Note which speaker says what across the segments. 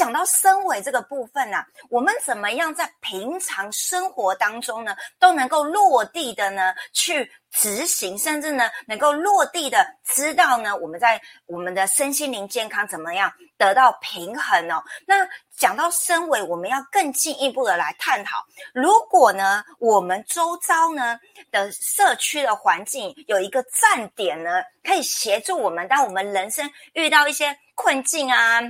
Speaker 1: 讲到身为这个部分呢，我们怎么样在平常生活当中呢，都能够落地的呢去执行，甚至呢能够落地的知道呢，我们在我们的身心灵健康怎么样得到平衡哦。那讲到身为，我们要更进一步的来探讨，如果呢我们周遭呢的社区的环境有一个站点呢，可以协助我们，当我们人生遇到一些困境啊。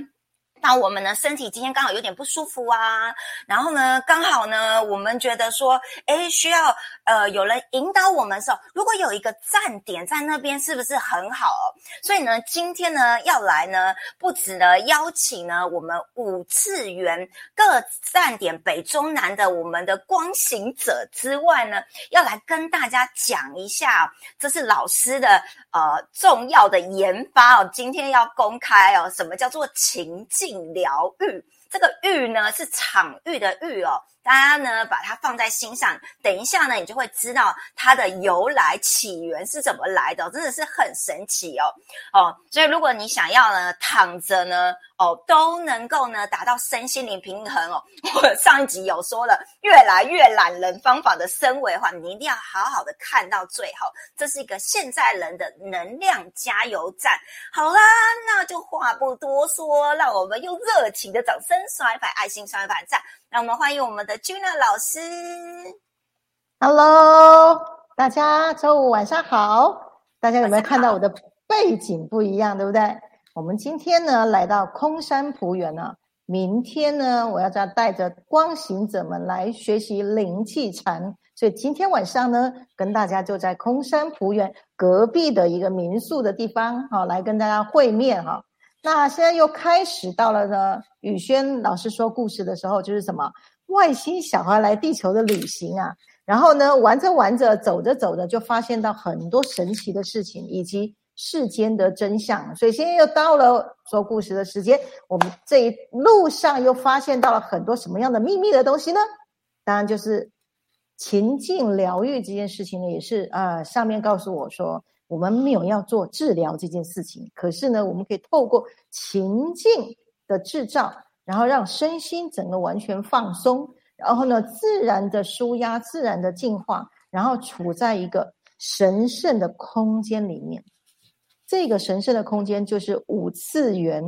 Speaker 1: 那我们呢，身体今天刚好有点不舒服啊，然后呢，刚好呢，我们觉得说，哎，需要呃有人引导我们的时候，如果有一个站点在那边，是不是很好？所以呢，今天呢要来呢，不止呢邀请呢我们五次元各站点北中南的我们的光行者之外呢，要来跟大家讲一下，这是老师的呃重要的研发哦，今天要公开哦，什么叫做情境？疗愈，这个愈呢是场域的愈哦。大家呢把它放在心上，等一下呢，你就会知道它的由来起源是怎么来的，真的是很神奇哦哦。所以如果你想要呢躺着呢哦都能够呢达到身心灵平衡哦，我上一集有说了越来越懒人方法的升维的话，你一定要好好的看到最后，这是一个现在人的能量加油站。好啦，那就话不多说，让我们用热情的掌声刷一排爱心，刷一排赞。让我们欢迎我们的 Juna 老师。
Speaker 2: Hello，大家周五晚上好。大家有没有看到我的背景不一样，对不对？我们今天呢来到空山普园呢，明天呢我要再带着光行者们来学习灵气禅，所以今天晚上呢跟大家就在空山普园隔壁的一个民宿的地方，好来跟大家会面哈。那现在又开始到了呢，宇轩老师说故事的时候，就是什么外星小孩来地球的旅行啊。然后呢，玩着玩着，走着走着，就发现到很多神奇的事情，以及世间的真相。所以现在又到了说故事的时间。我们这一路上又发现到了很多什么样的秘密的东西呢？当然就是情境疗愈这件事情呢，也是啊，上面告诉我说。我们没有要做治疗这件事情，可是呢，我们可以透过情境的制造，然后让身心整个完全放松，然后呢，自然的舒压，自然的净化，然后处在一个神圣的空间里面。这个神圣的空间就是五次元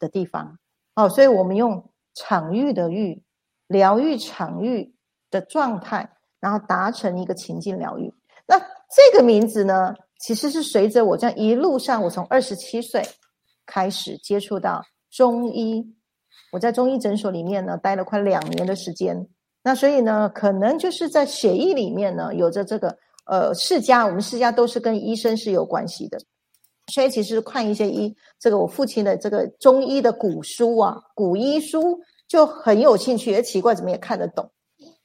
Speaker 2: 的地方。哦，所以我们用场域的域，疗愈场域的状态，然后达成一个情境疗愈。那这个名字呢？其实是随着我这样一路上，我从二十七岁开始接触到中医，我在中医诊所里面呢待了快两年的时间。那所以呢，可能就是在血液里面呢有着这个呃世家，我们世家都是跟医生是有关系的。所以其实看一些医，这个我父亲的这个中医的古书啊，古医书就很有兴趣，也奇怪怎么也看得懂。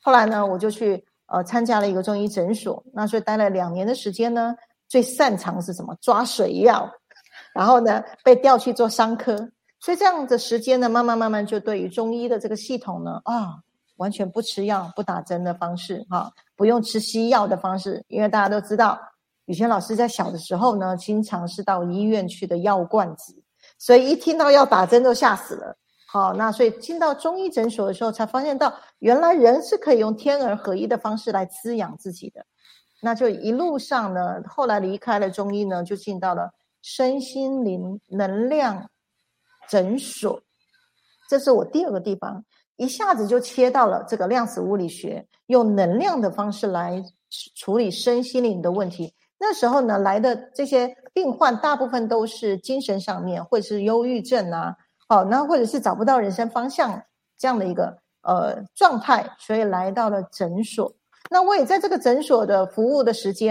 Speaker 2: 后来呢，我就去呃参加了一个中医诊所，那所以待了两年的时间呢。最擅长是什么？抓水药，然后呢，被调去做伤科，所以这样的时间呢，慢慢慢慢就对于中医的这个系统呢，啊，完全不吃药、不打针的方式，哈，不用吃西药的方式，因为大家都知道，宇轩老师在小的时候呢，经常是到医院去的药罐子，所以一听到要打针就吓死了。好，那所以进到中医诊所的时候，才发现到原来人是可以用天人合一的方式来滋养自己的。那就一路上呢，后来离开了中医呢，就进到了身心灵能量诊所，这是我第二个地方，一下子就切到了这个量子物理学，用能量的方式来处理身心灵的问题。那时候呢，来的这些病患大部分都是精神上面，或者是忧郁症啊，好，那或者是找不到人生方向这样的一个呃状态，所以来到了诊所。那我也在这个诊所的服务的时间。